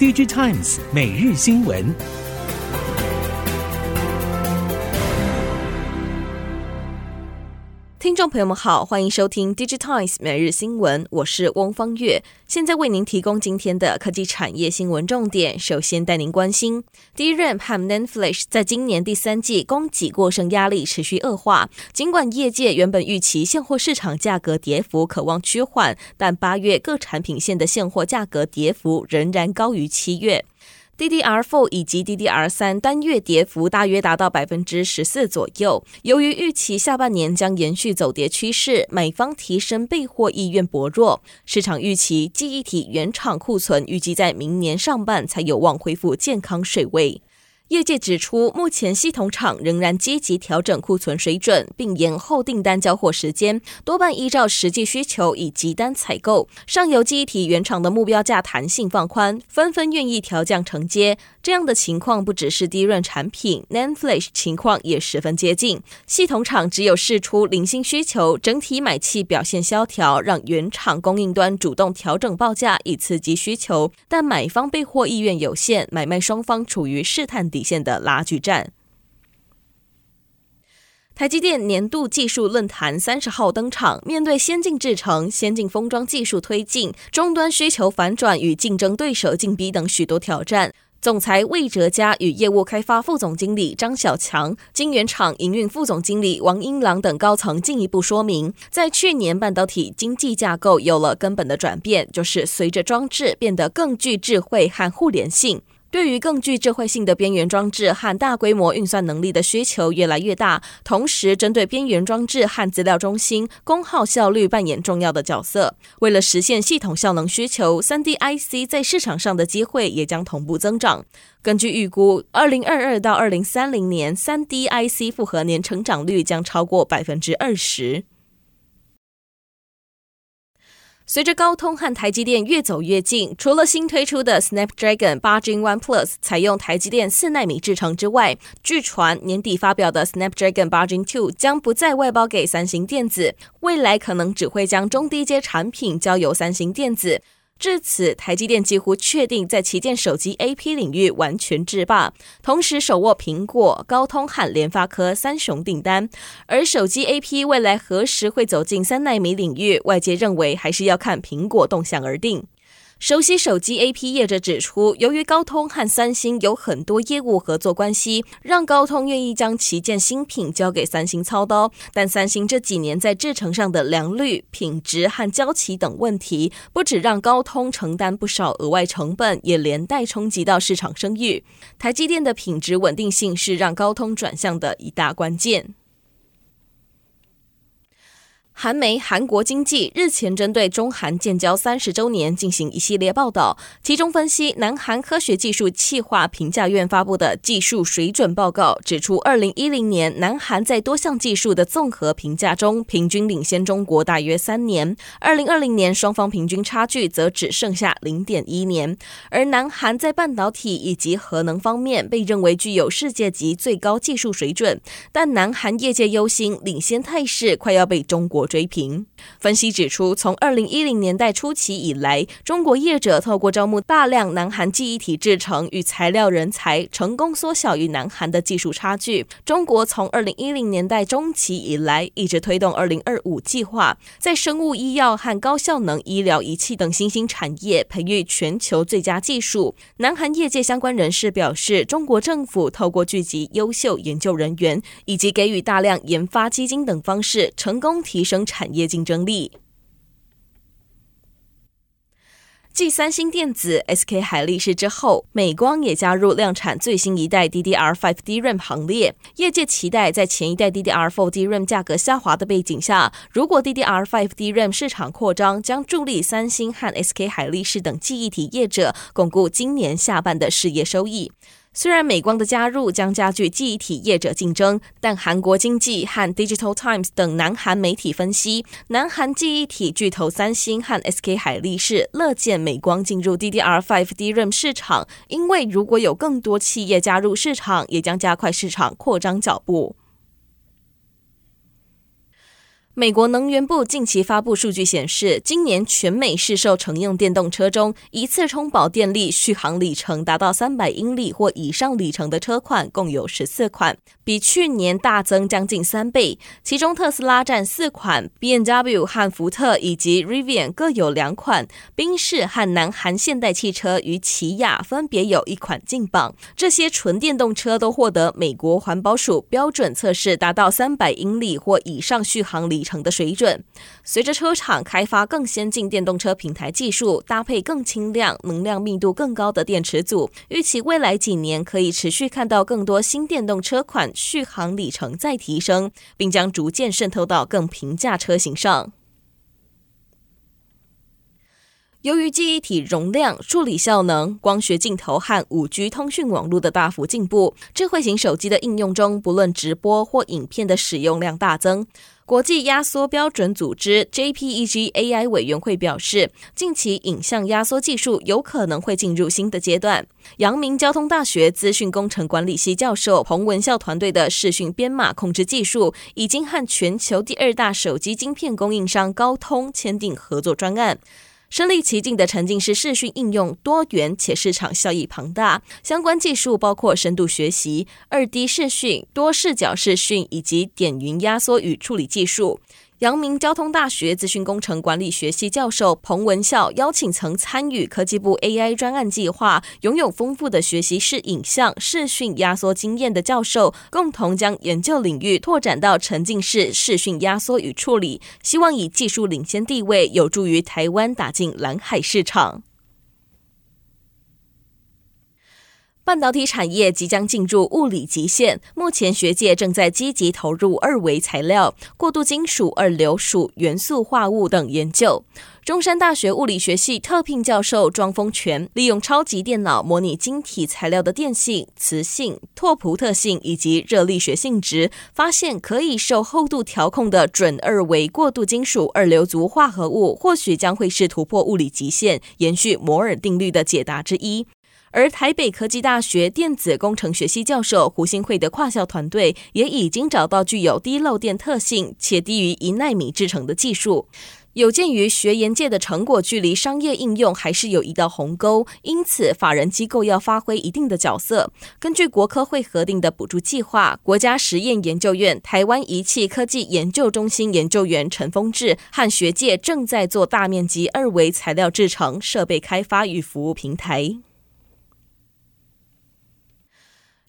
DJ Times 每日新闻。众朋友们好，欢迎收听 DigiTimes 每日新闻，我是翁方月，现在为您提供今天的科技产业新闻重点。首先带您关心，DRAM 和 NAND Flash 在今年第三季供给过剩压力持续恶化。尽管业界原本预期现货市场价格跌幅可望趋缓，但八月各产品线的现货价格跌幅仍然高于七月。DDR4 以及 DDR3 单月跌幅大约达到百分之十四左右。由于预期下半年将延续走跌趋势，买方提升备货意愿薄弱。市场预期记忆体原厂库存预计在明年上半才有望恢复健康水位。业界指出，目前系统厂仍然积极调整库存水准，并延后订单交货时间，多半依照实际需求以急单采购。上游记忆体原厂的目标价弹性放宽，纷纷愿意调降承接。这样的情况不只是低润产品，NAND Flash 情况也十分接近。系统厂只有试出零星需求，整体买气表现萧条，让原厂供应端主动调整报价以刺激需求，但买方备货意愿有限，买卖双方处于试探底线的拉锯战。台积电年度技术论坛三十号登场，面对先进制程、先进封装技术推进、终端需求反转与竞争对手进逼等许多挑战。总裁魏哲家与业务开发副总经理张小强、晶圆厂营运副总经理王英郎等高层进一步说明，在去年半导体经济架构有了根本的转变，就是随着装置变得更具智慧和互联性。对于更具智慧性的边缘装置和大规模运算能力的需求越来越大，同时针对边缘装置和资料中心，功耗效率扮演重要的角色。为了实现系统效能需求，3D IC 在市场上的机会也将同步增长。根据预估，2022到2030年，3D IC 复合年成长率将超过百分之二十。随着高通和台积电越走越近，除了新推出的 Snapdragon 八 Gen One Plus 采用台积电四纳米制程之外，据传年底发表的 Snapdragon 八 Gen Two 将不再外包给三星电子，未来可能只会将中低阶产品交由三星电子。至此，台积电几乎确定在旗舰手机 AP 领域完全制霸，同时手握苹果、高通和联发科三雄订单。而手机 AP 未来何时会走进三纳米领域，外界认为还是要看苹果动向而定。熟悉手机 AP 业者指出，由于高通和三星有很多业务合作关系，让高通愿意将旗舰新品交给三星操刀。但三星这几年在制程上的良率、品质和交期等问题，不止让高通承担不少额外成本，也连带冲击到市场声誉。台积电的品质稳定性是让高通转向的一大关键。韩媒《韩国经济》日前针对中韩建交三十周年进行一系列报道，其中分析南韩科学技术企划评价院发布的技术水准报告，指出二零一零年南韩在多项技术的综合评价中平均领先中国大约三年，二零二零年双方平均差距则只剩下零点一年。而南韩在半导体以及核能方面被认为具有世界级最高技术水准，但南韩业界忧心领先态势快要被中国追平。分析指出，从二零一零年代初期以来，中国业者透过招募大量南韩记忆体制成与材料人才，成功缩小与南韩的技术差距。中国从二零一零年代中期以来，一直推动二零二五计划，在生物医药和高效能医疗仪器等新兴产业培育全球最佳技术。南韩业界相关人士表示，中国政府透过聚集优秀研究人员以及给予大量研发基金等方式，成功提升产业竞争力。继三星电子、SK 海力士之后，美光也加入量产最新一代 DDR5 DRAM 行列。业界期待，在前一代 DDR4 DRAM 价格下滑的背景下，如果 DDR5 DRAM 市场扩张，将助力三星和 SK 海力士等记忆体业者巩固今年下半的事业收益。虽然美光的加入将加剧记忆体业者竞争，但韩国经济和 Digital Times 等南韩媒体分析，南韩记忆体巨头三星和 SK 海力士乐见美光进入 DDR5 DRAM 市场，因为如果有更多企业加入市场，也将加快市场扩张脚步。美国能源部近期发布数据显示，今年全美市售乘用电动车中，一次充饱电力续航里程达到三百英里或以上里程的车款共有十四款，比去年大增将近三倍。其中特斯拉占四款，BMW 和福特以及 Rivian 各有两款，宾士和南韩现代汽车与起亚分别有一款进榜。这些纯电动车都获得美国环保署标准测试，达到三百英里或以上续航里程。的水准，随着车厂开发更先进电动车平台技术，搭配更轻量、能量密度更高的电池组，预期未来几年可以持续看到更多新电动车款续航里程再提升，并将逐渐渗透到更平价车型上。由于记忆体容量、处理效能、光学镜头和五 G 通讯网络的大幅进步，智慧型手机的应用中，不论直播或影片的使用量大增。国际压缩标准组织 JPEG AI 委员会表示，近期影像压缩技术有可能会进入新的阶段。阳明交通大学资讯工程管理系教授彭文孝团队的视讯编码控制技术，已经和全球第二大手机晶片供应商高通签订合作专案。身临其境的沉浸式视讯应用多元且市场效益庞大，相关技术包括深度学习、二 D 视讯、多视角视讯以及点云压缩与处理技术。阳明交通大学资讯工程管理学系教授彭文孝邀请曾参与科技部 AI 专案计划、拥有丰富的学习式影像视讯压缩经验的教授，共同将研究领域拓展到沉浸式视讯压缩与处理，希望以技术领先地位，有助于台湾打进蓝海市场。半导体产业即将进入物理极限，目前学界正在积极投入二维材料、过渡金属二硫属元素化物等研究。中山大学物理学系特聘教授庄丰全利用超级电脑模拟晶体材料的电性、磁性、拓扑特性以及热力学性质，发现可以受厚度调控的准二维过渡金属二硫族化合物，或许将会是突破物理极限、延续摩尔定律的解答之一。而台北科技大学电子工程学系教授胡新慧的跨校团队也已经找到具有低漏电特性且低于一奈米制成的技术。有鉴于学研界的成果距离商业应用还是有一道鸿沟，因此法人机构要发挥一定的角色。根据国科会核定的补助计划，国家实验研究院台湾仪器科技研究中心研究员陈峰志和学界正在做大面积二维材料制成设备开发与服务平台。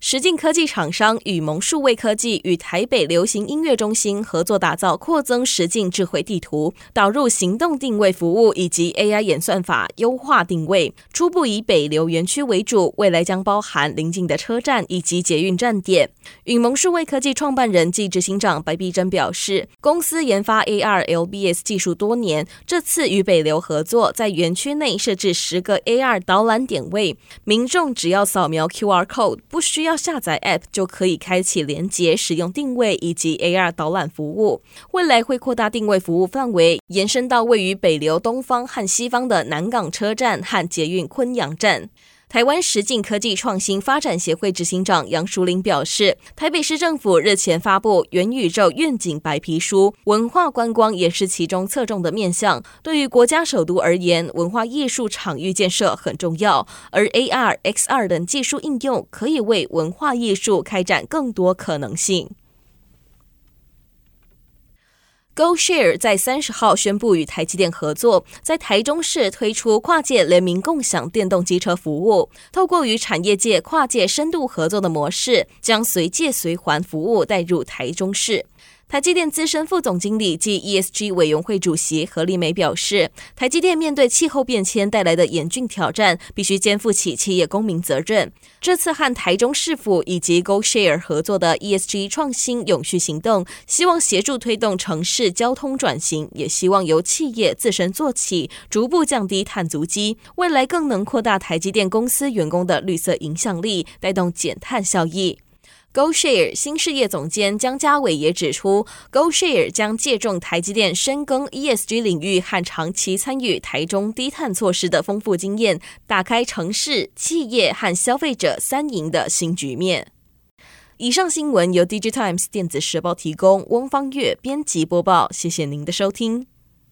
实境科技厂商与蒙数位科技与台北流行音乐中心合作打造扩增实境智慧地图，导入行动定位服务以及 AI 演算法优化定位。初步以北流园区为主，未来将包含邻近的车站以及捷运站点。与蒙数位科技创办人暨执行长白碧珍表示，公司研发 AR LBS 技术多年，这次与北流合作，在园区内设置十个 AR 导览点位，民众只要扫描 QR code，不需要。要下载 App 就可以开启连接，使用定位以及 AR 导览服务。未来会扩大定位服务范围，延伸到位于北流东方和西方的南港车站和捷运昆阳站。台湾实境科技创新发展协会执行长杨淑玲表示，台北市政府日前发布元宇宙愿景白皮书，文化观光也是其中侧重的面向。对于国家首都而言，文化艺术场域建设很重要，而 AR、XR 等技术应用可以为文化艺术开展更多可能性。GoShare 在三十号宣布与台积电合作，在台中市推出跨界联名共享电动机车服务。透过与产业界跨界深度合作的模式，将随借随还服务带入台中市。台积电资深副总经理暨 ESG 委员会主席何立梅表示，台积电面对气候变迁带来的严峻挑战，必须肩负起企业公民责任。这次和台中市府以及 GoShare 合作的 ESG 创新永续行动，希望协助推动城市交通转型，也希望由企业自身做起，逐步降低碳足迹，未来更能扩大台积电公司员工的绿色影响力，带动减碳效益。GoShare 新事业总监江家伟也指出，GoShare 将借重台积电深耕 ESG 领域和长期参与台中低碳措施的丰富经验，打开城市、企业和消费者三赢的新局面。以上新闻由 DigiTimes 电子时报提供，翁方月编辑播报。谢谢您的收听。